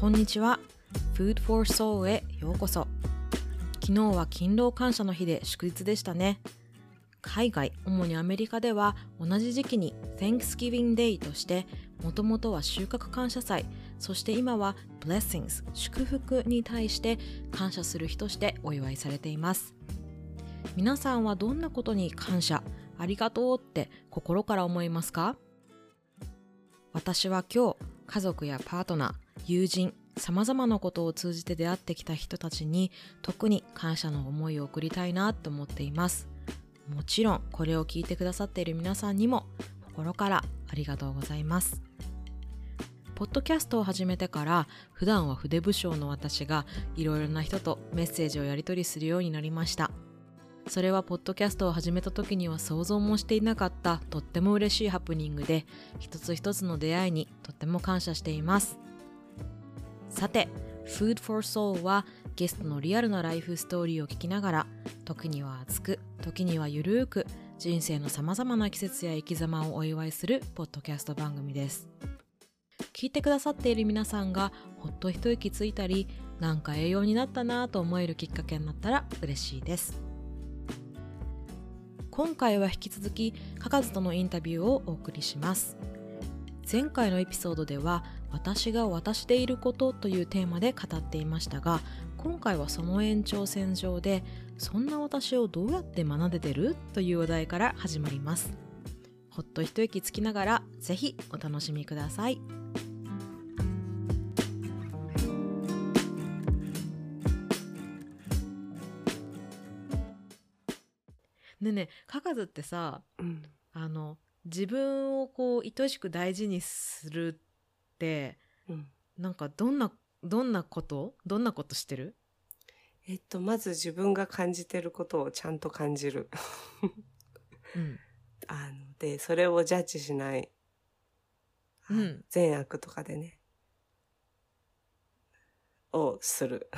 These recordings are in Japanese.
こんにちは。Food for Soul へようこそ。昨日は勤労感謝の日で祝日でしたね。海外主にアメリカでは同じ時期に Thanksgiving Day としてもともとは収穫感謝祭そして今は Blessings 祝福に対して感謝する日としてお祝いされています。皆さんはどんなことに感謝ありがとうって心から思いますか？私は今日家族やパートナー友人様々なことを通じて出会ってきた人たちに特に感謝の思いを送りたいなと思っています。もちろんこれを聞いてくださっている皆さんにも心からありがとうございます。ポッドキャストを始めてから普段は筆武将の私がいろいろな人とメッセージをやり取りするようになりました。それはポッドキャストを始めた時には想像もしていなかったとっても嬉しいハプニングで一つ一つの出会いにとっても感謝しています。さて Food for Soul はゲストのリアルなライフストーリーを聞きながら時には熱く時にはゆるーく人生のさまざまな季節や生き様をお祝いするポッドキャスト番組です。聞いてくださっている皆さんがほっと一息ついたりなんか栄養になったなぁと思えるきっかけになったら嬉しいです。今回は引き続きかかずとのインタビューをお送りします。前回のエピソードでは私が私でいることというテーマで語っていましたが今回はその延長線上でそんな私をどうやって学んでてる？というお題から始まります。ほっと一息つきながらぜひお楽しみください。ねえねえかかずってさうん、あの自分をこう愛しく大事にするってうん、なんかどんなどんなこと？どんなことしてる？えっとまず自分が感じてることをちゃんと感じる。うん。あのでそれをジャッジしない、うん。善悪とかでね。をする。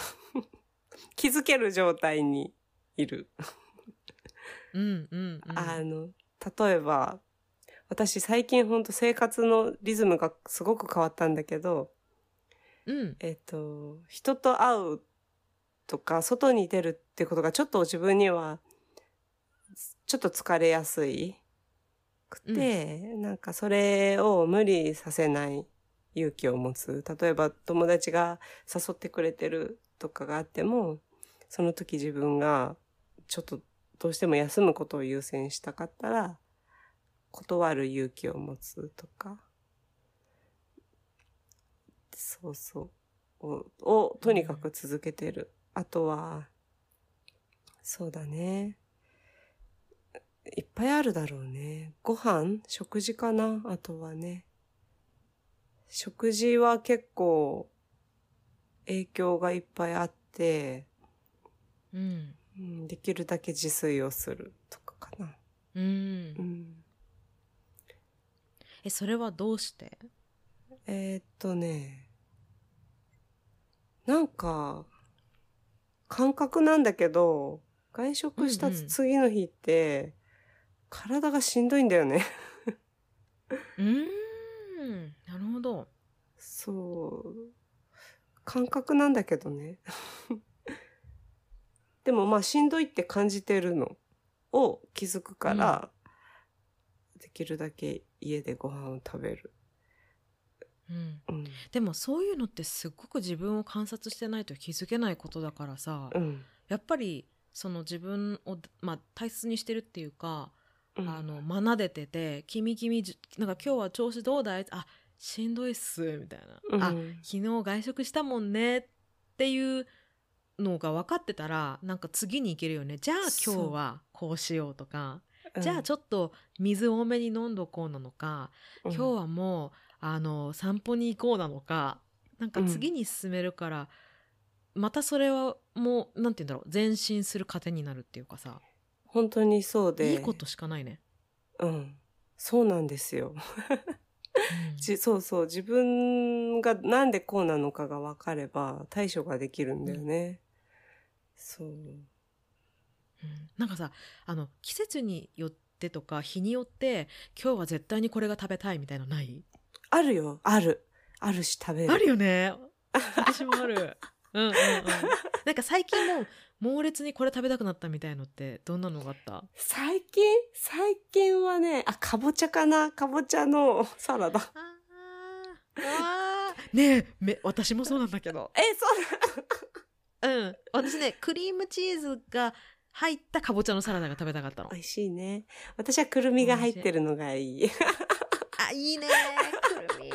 気づける状態にいる、うんうんうん。あの例えば私最近ほんと生活のリズムがすごく変わったんだけどうんえっと、人と会うとか、外に出るってことがちょっと自分には、ちょっと疲れやすいくて、なんかそれを無理させない勇気を持つ。例えば友達が誘ってくれてるとかがあっても、その時自分がちょっとどうしても休むことを優先したかったら、断る勇気を持つとか。そうそう。を、をとにかく続けてる。あとは、そうだね。いっぱいあるだろうね。ご飯？食事かな？あとはね。食事は結構影響がいっぱいあって、うんうん、できるだけ自炊をするとかかな。うんうん、えそれはどうして？えーっとね、なんか、感覚なんだけど、外食したうんうん次の日って、体がしんどいんだよね。うーんなるほどそう。感覚なんだけどね。でもまあしんどいって感じてるのを気づくから、できるだけ家でご飯を食べる。うんうん。でもそういうのってすっごく自分を観察してないと気づけないことだからさ、うん。やっぱりその自分を、まあ、大切にしてるっていうか、うんあの学でてて「君君じなんか今日は調子どうだい?」あしんどいっす」みたいな「うんあ昨日外食したもんね」っていうのが分かってたらなんか次に行けるよねじゃあ今日はこうしようとかじゃあちょっと水多めに飲んどこうなのか、うん今日はもうあの散歩に行こうなのかなんか次に進めるから、またそれはもうなんて言うんだろう前進する糧になるっていうかさ本当にそうで。いいことしかないね。うん。そうなんですよ。うん じそうそう。自分がなんでこうなのかが分かれば対処ができるんだよね。そう。うん。なんかさあの季節によってとか日によって今日は絶対にこれが食べたいみたいなのない？あるよ。ある。あるし食べる。あるよね。私もある。うんうんうん。なんか最近もう猛烈にこれ食べたくなったみたいのってどんなのがあった？最近？最近はね、あ、かぼちゃかな。かぼちゃの サラダ。あねえめ私もそうなんだけど。え、そう うん。私ねクリームチーズが入ったかぼちゃのサラダが食べたかったの美味しいね。私はくるみが入ってるのがいい。あいいねくるみ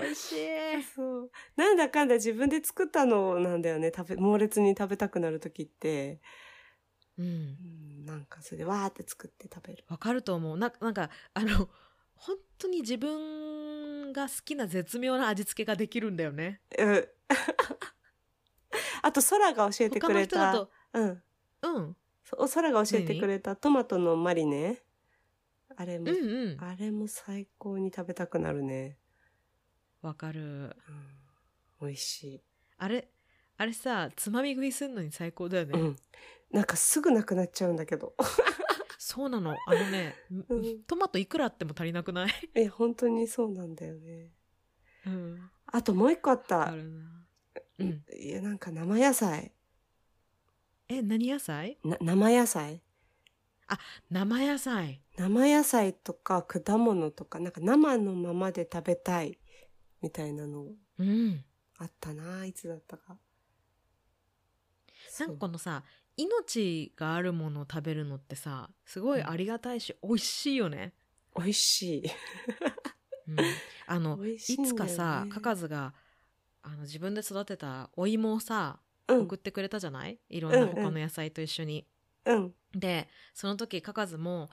美味しいそう。なんだかんだ自分で作ったのなんだよね。食べ、猛烈に食べたくなる時って。うんうん、なんかそれでわーって作って食べる。わかると思うななんかあの本当に自分が好きな絶妙な味付けができるんだよねうん。あと、空が教えて他くれた。の人だとうん。うんそう空が教えてくれたトマトのマリネ？あれも、うんうんあれも最高に食べたくなるね。わかるうん、美味しい。あれあれさつまみ食いすんのに最高だよね、うん。なんかすぐなくなっちゃうんだけど。そうなのあのね、うんトマトいくらあっても足りなくない？え、本当にそうなんだよね。うんあともう一個あった。あるなうんいや、なんか生野菜。え何野菜？な生野菜？生野菜。生野菜とか果物とか、なんか生のままで食べたいみたいなの。うん。あったな。いつだったか。なんかこのさ命があるものを食べるのってさすごいありがたいし、美味しいよね、美味しい。うん、あの美味しいいつかさかかずがあの自分で育てたお芋をさうん送。ってくれたじゃない、いろんな他の野菜と一緒に。うん。でその時かかずも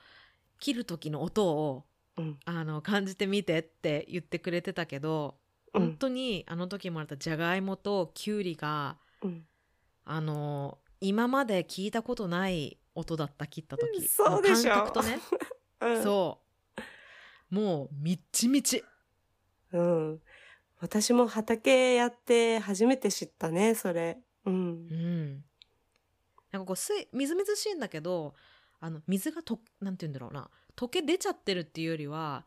切る時の音をうん。あの感じてみてって言ってくれてたけど、うん。本当にあの時もらったじゃがいもときゅうりがうん。あの今まで聞いたことない音だった切った時そうでしょも感覚とね、うん。そうもうみっちみちうん。私も畑やって初めて知ったね、それ。うんう。んなんかこう水みずみずしいんだけどあの水がとなんて言うんだろうな溶け出ちゃってるっていうよりは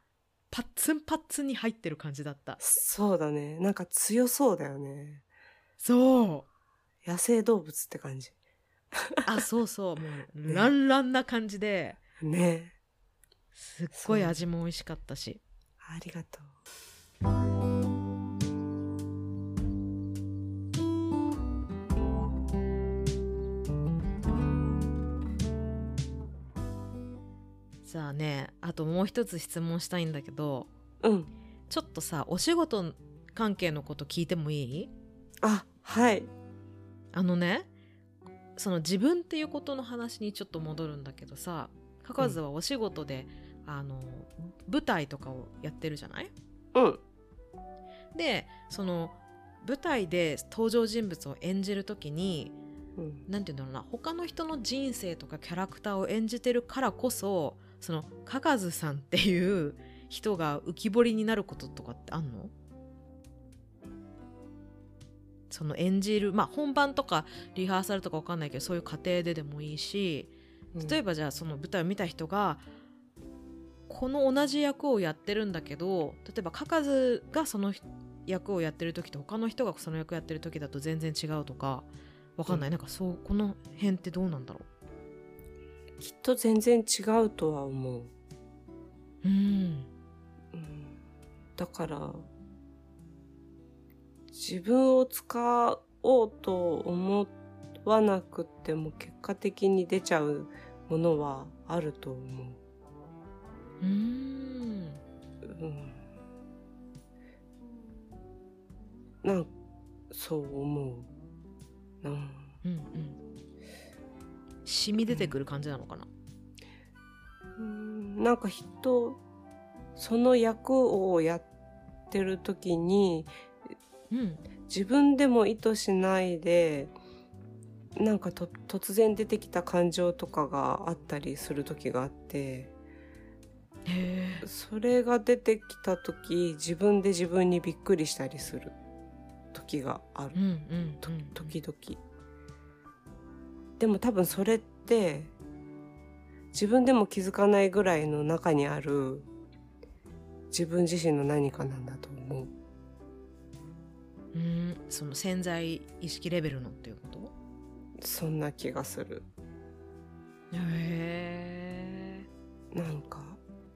パッツンパッツンに入ってる感じだったそうだね。なんか強そうだよね。そう野生動物って感じ。あそうそうもう ねランランな感じでねすっごい味も美味しかったしありがとう。ねあともう一つ質問したいんだけどうん。ちょっとさお仕事関係のこと聞いてもいい？あ、はい。あのねその自分っていうことの話にちょっと戻るんだけどさかかずはお仕事で、あの舞台とかをやってるじゃない？うん。でその舞台で登場人物を演じる時にうん。なんて言うんだろうな他の人の人生とかキャラクターを演じてるからこそそのかかずさんっていう人が浮き彫りになることとかってあんの？その演じるまあ本番とかリハーサルとかわかんないけどそういう過程ででもいいし例えばじゃあその舞台を見た人がこの同じ役をやってるんだけど例えばかかずがその役をやってる時と他の人がその役やってる時だと全然違うとかわかんない、うん。なんかそうこの辺ってどうなんだろきっと全然違うとは思う。ううんうん。だから、自分を使おうと思わなくても結果的に出ちゃうものはあると思うーんう。うん。なん、そう思う。うん。うんうん染み出てくる感じなのかな、うん。なんか人、その役をやってる時に、うん。自分でも意図しないで、なんかと突然出てきた感情とかがあったりする時があって、それが出てきた時、自分で自分にびっくりしたりする時がある。うん。うんうん時々。でも多分それって、自分でも気づかないぐらいの中にある自分自身の何かなんだと思う。うんその潜在意識レベルのっていうこと？そんな気がする。へえなんか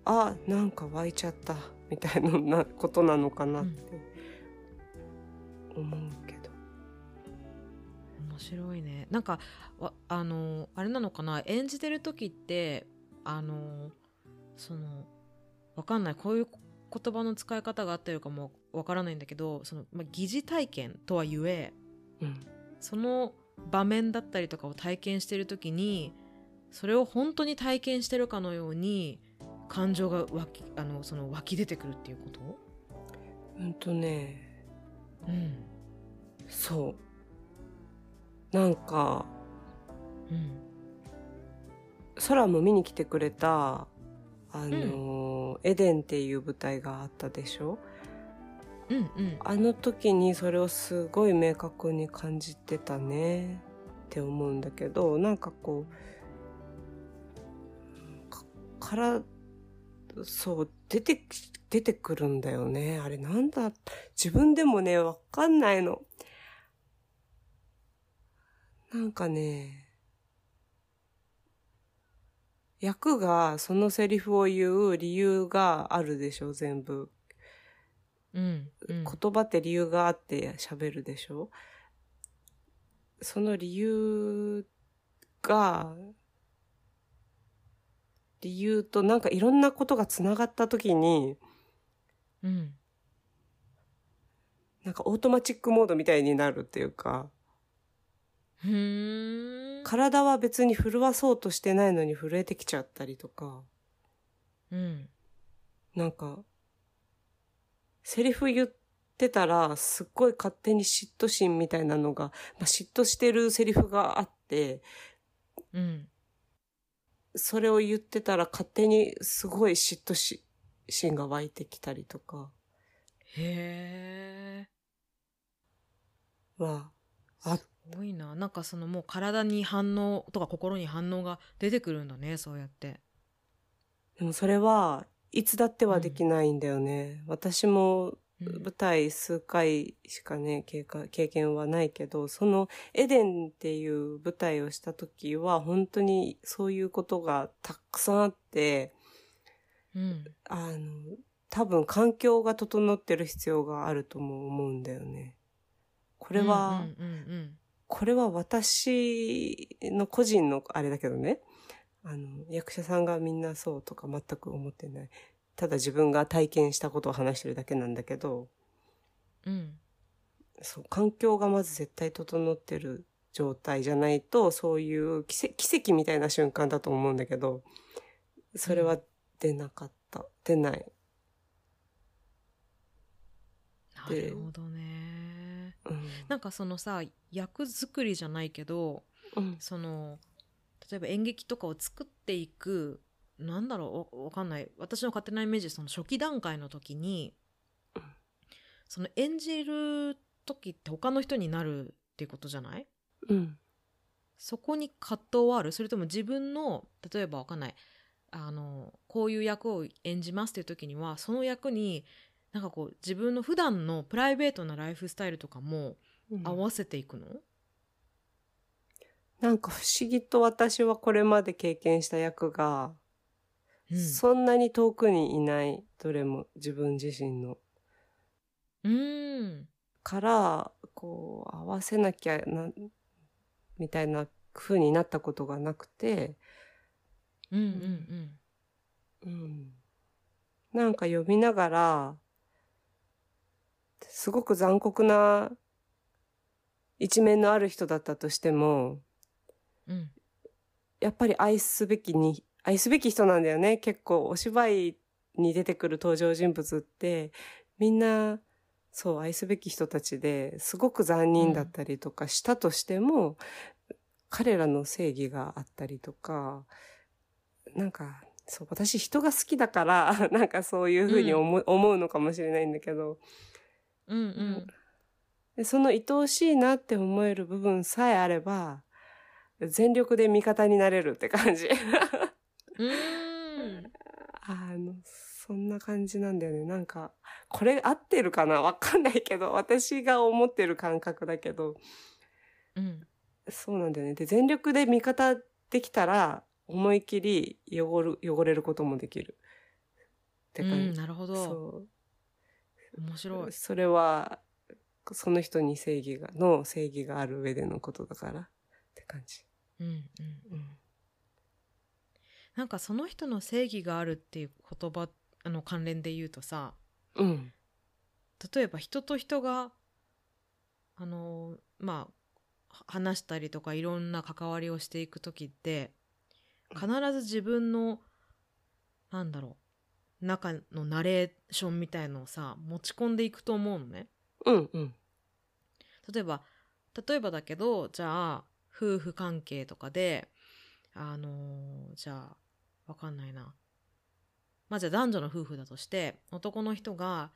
あなんか湧いちゃったみたいななことなのかなって思う。けど、面白いね。なんかわあのあれなのかな？演じてる時ってあのそのわかんない。こういう言葉の使い方があってるかもわからないんだけどその、まあ、疑似体験とはゆえうん。その場面だったりとかを体験してる時にそれを本当に体験してるかのように感情が湧きあのその湧き出てくるっていうこと？うんとね。うん。そうなんかうん。空も見に来てくれたあのーエデンっていう舞台があったでしょ？うんうん。あの時にそれをすごい明確に感じてたね。って思うんだけどなんかこうかからそう出てき出てくるんだよね。あれなんだ？自分でもねわかんないのなんかね役がそのセリフを言う理由があるでしょ全部。うんうん。言葉って理由があって喋るでしょ。その理由が、理由となんかいろんなことがつながった時に、うん。なんかオートマチックモードみたいになるっていうか、体は別に震わそうとしてないのに震えてきちゃったりとか、うん。なんか、セリフ言ってたら、すっごい勝手に嫉妬心みたいなのが、まあ、嫉妬してるセリフがあって、うん。それを言ってたら勝手にすごい嫉妬し心が湧いてきたりとか。へえは、あすごいな。なんかそのもう体に反応とか心に反応が出てくるんだねそうやって。でもそれはいつだってはできないんだよね。私もうん。舞台数回しかね、経過経験はないけど、そのエデンっていう舞台をした時は本当にそういうことがたくさんあって、うん。あの、多分環境が整ってる必要があるとも思うんだよね。ここれは、これは私の個人のあれだけどね。あの、役者さんがみんなそうとか全く思ってない。ただ自分が体験したことを話してるだけなんだけど、うんうんそう、環境がまず絶対整ってる状態じゃないと、そういう奇跡みたいな瞬間だと思うんだけど、それは出なかった。出ない。なるほどねうん。なんかそのさ役作りじゃないけどうん。その例えば演劇とかを作っていくなんだろうわわかんない私の勝手なイメージその初期段階の時にうんその演じる時って他の人になるっていうことじゃない？うん。そこに葛藤はある？それとも自分の例えばわかんないあのこういう役を演じますっていう時にはその役になんかこう自分の普段のプライベートなライフスタイルとかもうん。合わせていくの、なんか不思議と私はこれまで経験した役が、うん。そんなに遠くにいない、どれも自分自身の。うーん。から、こう、合わせなきゃな、みたいな風になったことがなくて、うんうんうん。なんか読みながら、すごく残酷な一面のある人だったとしても、うんうんやっぱり愛すべきに、愛すべき人なんだよね。結構お芝居に出てくる登場人物って、みんな、そう、愛すべき人たちですごく残忍だったりとかしたとしても、彼らの正義があったりとか、なんか、そう、私人が好きだから、なんかそういうふうに思,、う思うのかもしれないんだけど、うんうんでその愛おしいなって思える部分さえあれば、全力で味方になれるって感じ。うーん あの、そんな感じなんだよね。なんか、これ合ってるかなわかんないけど、私が思ってる感覚だけど、うんそうなんだよね。で、全力で味方できたら、思い切り汚る、汚れることもできる。ってう感じ。んなるほどそう。面白いそれは、その人に正義が、の正義がある上でのことだからって感じ。うんうんうん。なんかその人の正義があるっていう言葉あの関連で言うとさうん。例えば人と人があのまあは話したりとかいろんな関わりをしていく時って必ず自分のなんだろう中のナレーションみたいのをさ持ち込んでいくと思うのね。うんうん。例えば例えばだけどじゃあ夫婦関係とかであのーじゃあわかんないなまあじゃあ男女の夫婦だとして男の人が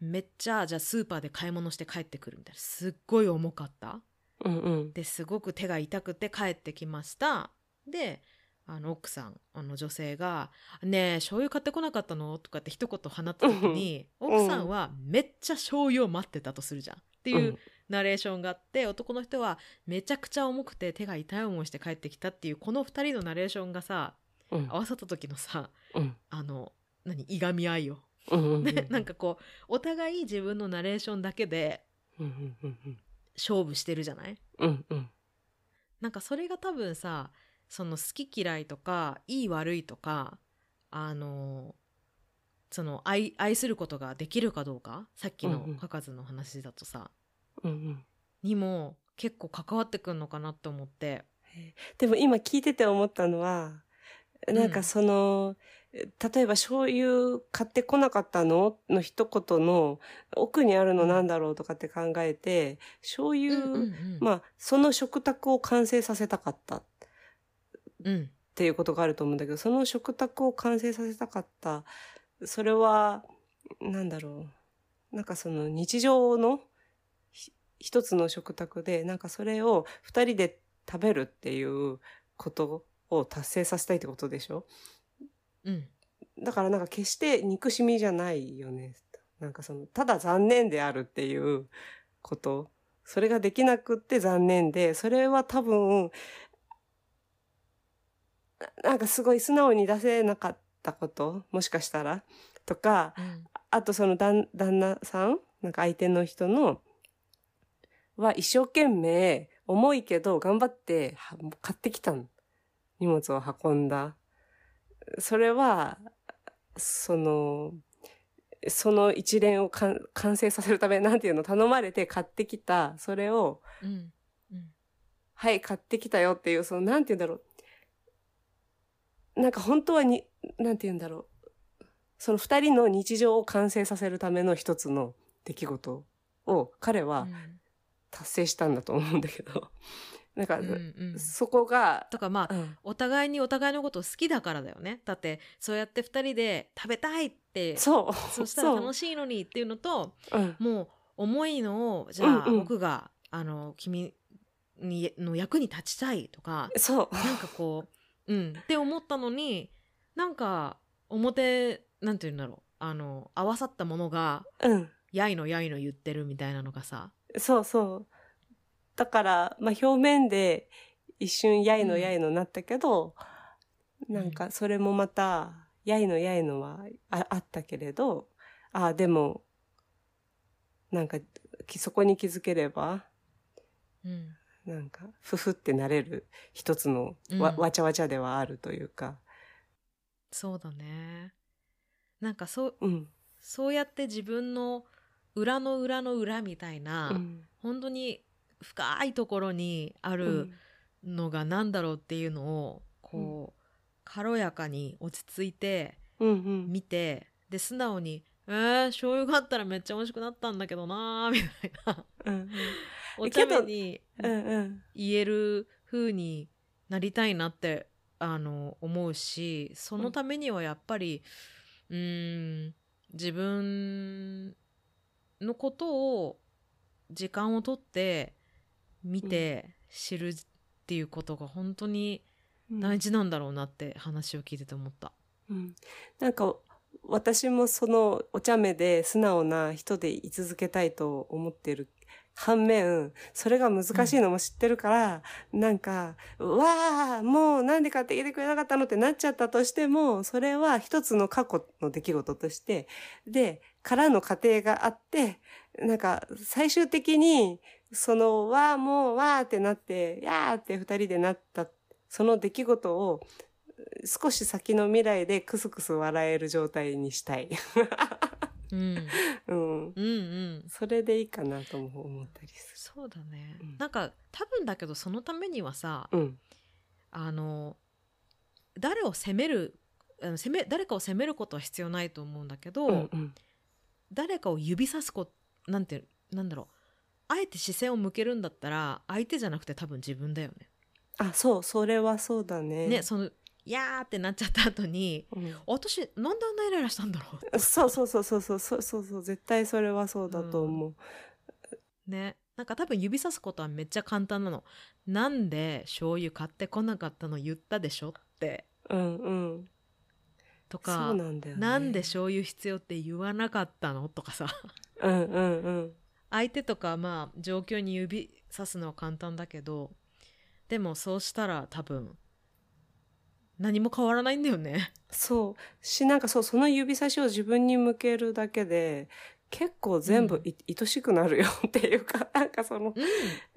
めっちゃじゃあスーパーで買い物して帰ってくるみたいなすっごい重かったうんうん。ですごく手が痛くて帰ってきましたであの奥さんあの女性が「ねえ醤油買ってこなかったの?」とかって一言放った時にうん。奥さんはめっちゃ醤油を待ってたとするじゃん。っていうナレーションがあって男の人はめちゃくちゃ重くて手が痛い思いして帰ってきたっていうこの2人のナレーションがさうん。合わさった時のさうん。あの何？いがみ合いを、うんうんうん。ねなんかこうお互い自分のナレーションだけでうんうんうんうん。勝負してるじゃない？うんうん。なんかそれが多分さその好き嫌いとかいい悪いとかあのその愛愛することができるかどうかさっきのうんうん。カカズの話だとさ、うんうん。にも結構関わってくんのかなって思って。でも今聞いてて思ったのは、なんかその、例えば醤油買ってこなかったの？の一言の奥にあるのなんだろうとかって考えて、醤油、うんうんうん。まあ、その食卓を完成させたかったっうんていうことがあると思うんだけど、その食卓を完成させたかった、それは、なんだろう。なんかその日常のひ一つの食卓で、なんかそれを二人で食べるっていうことを達成させたいってことでしょ？うんだからなんか決して憎しみじゃないよね。なんかその、ただ残念であるっていうこと。それができなくって残念で、それは多分、ななんかすごい素直に出せなかったこともしかしたら？とか、うんあとその旦旦那さん？なんか相手の人のは一生懸命重いけど頑張っては買ってきたの。荷物を運んだ。それは、その、その一連を完成させるため、なんていうの、頼まれて買ってきた、それを、うんうん。はい、買ってきたよっていう、その、なんていうんだろう。なんか本当はに、なんていうんだろう。その二人の日常を完成させるための一つの出来事を彼は達成したんだと思うんだけど。なんか、うんうんうんそこが、とかまあうんお互いにお互いのことを好きだからだよねだってそうやって2人で食べたいってそう。そしたら楽しいのにっていうのと。うん。もう重いのをじゃあ、うんうん僕があの君にの役に立ちたいとかそう。なんかこううん。って思ったのになんか表なんて言うんだろう。あの合わさったものがうん。やいのやいの言ってるみたいなのがさ。そうそう。だから、まあ表面で一瞬やいのやいのなったけど、んなんかそれもまた、やいのやいのはああったけれど、ああ、でも、なんか、きそこに気づければ、うんなんか、ふふってなれる一つのわ,、うんわちゃわちゃではあるというか、そうだねなんかそううん。そうやって自分の裏の裏の裏みたいな、うん。本当に深いところにあうるんのが何だろうっていうのをこう、軽やかに落ち着いてうんうん。見てで素直に「えー、醤油があったらめっちゃ美味しくなったんだけどな」みたいな。うんお茶目に言える風になりたいなってあの思うしそのためにはやっぱりうーん自分のことを時間をとって見て知るっていうことが本当にうん。大事なんだろうなって話を聞いてて思った。うん、なんか私もそのお茶目で素直な人で居続けたいと思ってる反面、それが難しいのも知ってるから、なんか、わあ、もうなんで買ってきてくれなかったのってなっちゃったとしても、それは一つの過去の出来事として、で、からの過程があって、なんか、最終的に、その、わあ、もう、わあってなって、やーって二人でなった、その出来事を、少し先の未来でクスクス笑える状態にしたい。うんうん。うんうんそれでいいかなとも思ったりすそうだね、うんなんか多分だけどそのためにはさる。うん。あの誰を責めるあの責め誰かを責めることは必要ないと思うんだけど、うんうん。誰かを指さすこなんてなんだろうあえて視線を向けるんだったら相手じゃなくて多分自分だよね。あ、そう、それはそうだね。ねその「いやーってなっちゃった後に、うん、私なんであんなイライラしたんだろう？そうそうそうそうそうそうそう絶対それはそうだと思う、うん、ね。なんか多分指さすことはめっちゃ簡単なのなんで醤油買ってこなかったの言ったでしょ？って。うんうん。とかなんだよ、ね、なんで醤油必要って言わなかったの？とかさ。うんうんうん。相手とかまあ状況に指さすのは簡単だけどでもそうしたら多分何も変わらないんだよね。そう。し、なんかそう、その指差しを自分に向けるだけで、結構全部い、愛しくなるよ っていうか、なんかその、うん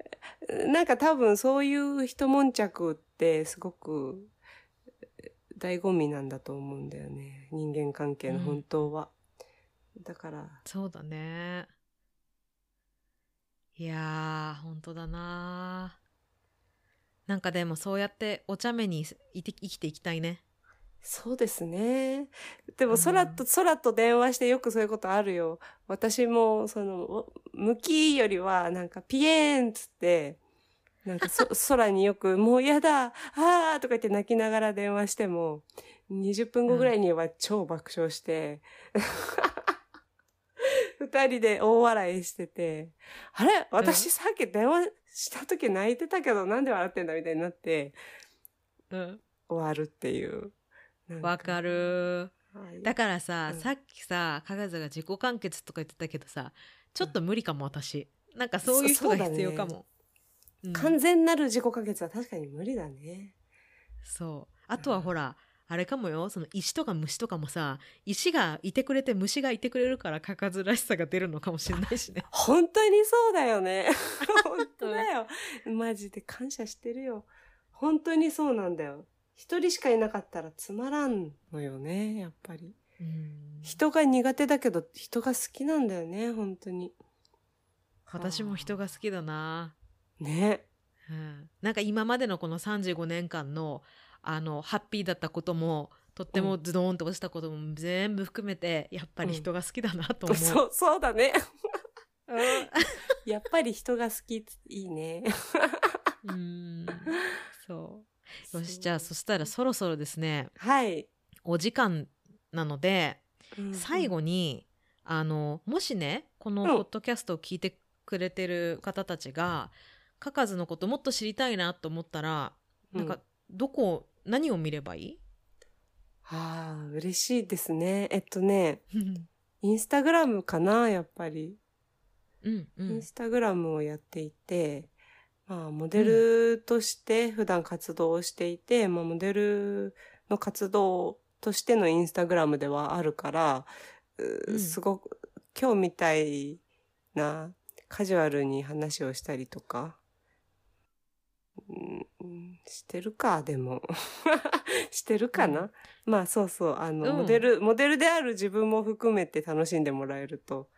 なんか多分そういう一悶着ってすごく醍醐味なんだと思うんだよね。人間関係の本当は。だから、そうだね。いやー本当だななんかでもそうやってお茶目にいて生きていきたいね。そうですね。でもうん空と、空と電話してよくそういうことあるよ。私も、その、お向きよりは、なんかピエーンっつって、なんかそ 空によく、もうやだ、あーとか言って泣きながら電話しても、20分後ぐらいには超爆笑して、二人で大笑いしてて、あれ？私さっき電話した時泣いてたけどなんで笑ってんだみたいになってうん。終わるっていう。わかるはいだからさ、うんさっきさ、かがずが自己完結とか言ってたけどさ、ちょっと無理かも私。なんかそういう人が必要かも。うん完全なる自己完結は確かに無理だね。そう。あとはほら、あれかもよ、その石とか虫とかもさ、石がいてくれて虫がいてくれるからかかずらしさが出るのかもしれないしね。本当にそうだよね。本当だよ。マジで感謝してるよ。本当にそうなんだよ。一人しかいなかったらつまらんのよね、やっぱり。うん人が苦手だけど人が好きなんだよね、本当に。私も人が好きだな。ね。うん、なんか今までのこの35年間のあのハッピーだったこともとってもズドーンと落ちたことも全部含めてやっぱり人が好きだなと思う。そう、そうだね。う やっぱり人が好き、いいね。ん。そう。よしじゃあそしたらそろそろですね。はい。お時間なのでうん。最後にあのもしねこのうん。ポッドキャストを聞いてくれてる方たちがカカズのこともっと知りたいなと思ったらなんかうん。どこ何を見ればいい？ああ、嬉しいですね。えっとね、うん。インスタグラムかな、やっぱり。うんうん。インスタグラムをやっていて、まあ、モデルとして普段活動をしていて、まあ、モデルの活動としてのインスタグラムではあるから、ううん。すごく、今日みたいなカジュアルに話をしたりとか、うんうんしてるか、でも。してるかな、うんまあそうそう、あの、うんモデル、モデルである自分も含めて楽しんでもらえると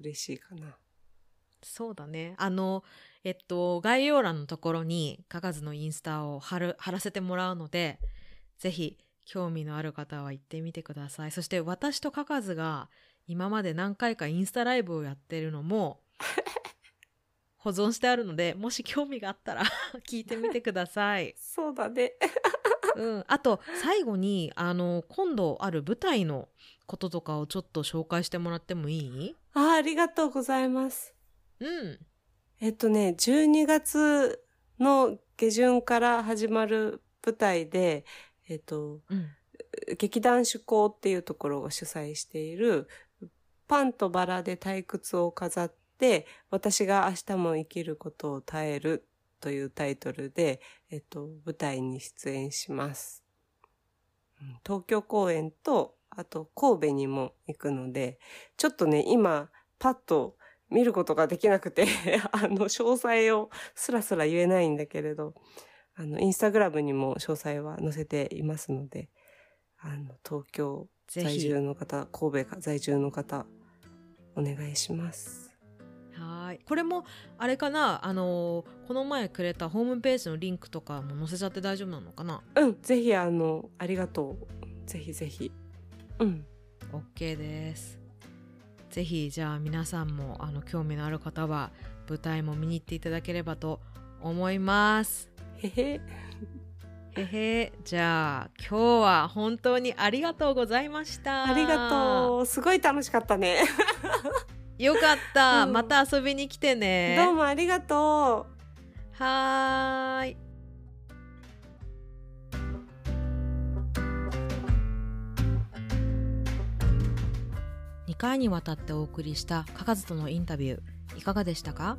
嬉しいかな。そうだね。あの、えっと、概要欄のところに、かかずのインスタを貼る、貼らせてもらうので、ぜひ、興味のある方は行ってみてください。そして、私とかかずが、今まで何回かインスタライブをやってるのも、保存してあるので、もし興味があったら、聞いてみてください。そうだね。うん。あと、最後に、あの、今度ある舞台のこととかをちょっと紹介してもらってもいい？ああ、ありがとうございます。うん。えっとね、12月の下旬から始まる舞台で、えっと、うん。劇団主校っていうところが主催している、パンとバラで退屈を飾って、私が明日も生きることを耐えるというタイトルで、えっと、舞台に出演します。東京公演と、あと神戸にも行くので、ちょっとね、今、パッと見ることができなくて あの、詳細をスラスラ言えないんだけれど、あの、インスタグラムにも詳細は載せていますので、あの、東京在住の方、神戸在住の方、お願いします。はい。これもあれかな？あのこの前くれたホームページのリンクとかも載せちゃって大丈夫なのかな？うんぜひあのありがとう。ぜひぜひ。うん。OK です。ぜひじゃあ皆さんもあの興味のある方は舞台も見に行っていただければと思います。へへ。へへ。じゃあ今日は本当にありがとうございました。ありがとう。すごい楽しかったねよかった、うん、また遊びに来てね。どうもありがとう。はい。2回にわたってお送りしたかかずとのインタビューいかがでしたか？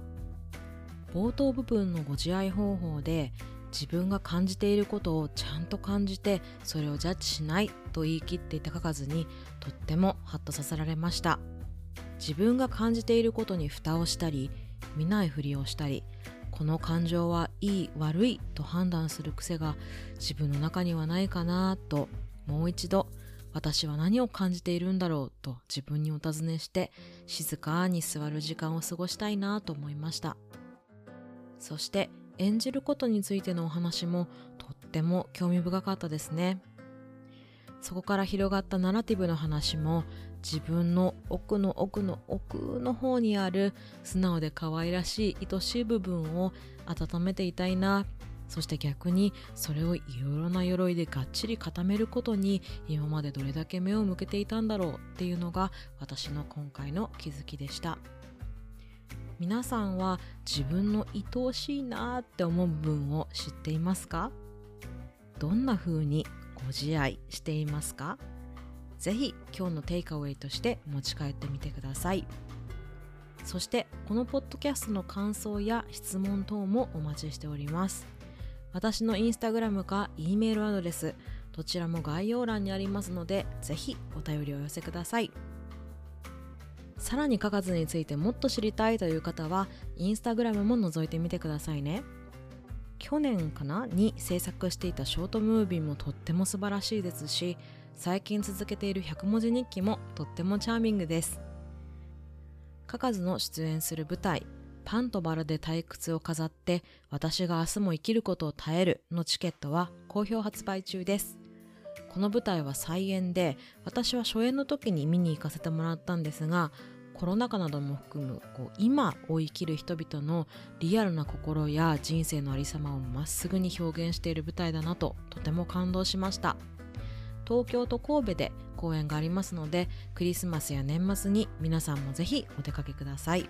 冒頭部分のご自愛方法で自分が感じていることをちゃんと感じてそれをジャッジしないと言い切っていたかかずにとってもハッとさせられました自分が感じていることに蓋をしたり見ないふりをしたりこの感情はいい悪いと判断する癖が自分の中にはないかなともう一度私は何を感じているんだろうと自分にお尋ねして静かに座る時間を過ごしたいなと思いました。そして演じることについてのお話もとっても興味深かったですね。そこから広がったナラティブの話も自分の奥の奥の奥の方にある素直で可愛らしい愛しい部分を温めていたいな。そして逆にそれをいろいろな鎧でがっちり固めることに今までどれだけ目を向けていたんだろうっていうのが私の今回の気づきでした。皆さんは自分の愛おしいなって思う部分を知っていますか？どんな風にご自愛していますか？ぜひ今日のテイクアウェイとして持ち帰ってみてください。そしてこのポッドキャストの感想や質問等もお待ちしております。私のインスタグラムか E メールアドレスどちらも概要欄にありますのでぜひお便りを寄せください。さらに書かずについてもっと知りたいという方はインスタグラムも覗いてみてくださいね。去年かなに制作していたショートムービーもとっても素晴らしいですし最近続けている100文字日記もとってもチャーミングです。かかずの出演する舞台パンとバラで退屈を飾って私が明日も生きることを耐えるのチケットは好評発売中です。この舞台は再演で私は初演の時に見に行かせてもらったんですがコロナ禍なども含むこう今を生きる人々のリアルな心や人生のありさまをまっすぐに表現している舞台だなととても感動しました。東京と神戸で公演がありますのでクリスマスや年末に皆さんもぜひお出かけください。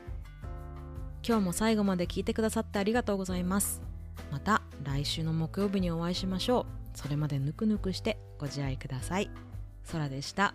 今日も最後まで聞いてくださってありがとうございます。また来週の木曜日にお会いしましょう。それまでぬくぬくしてご自愛ください。空でした。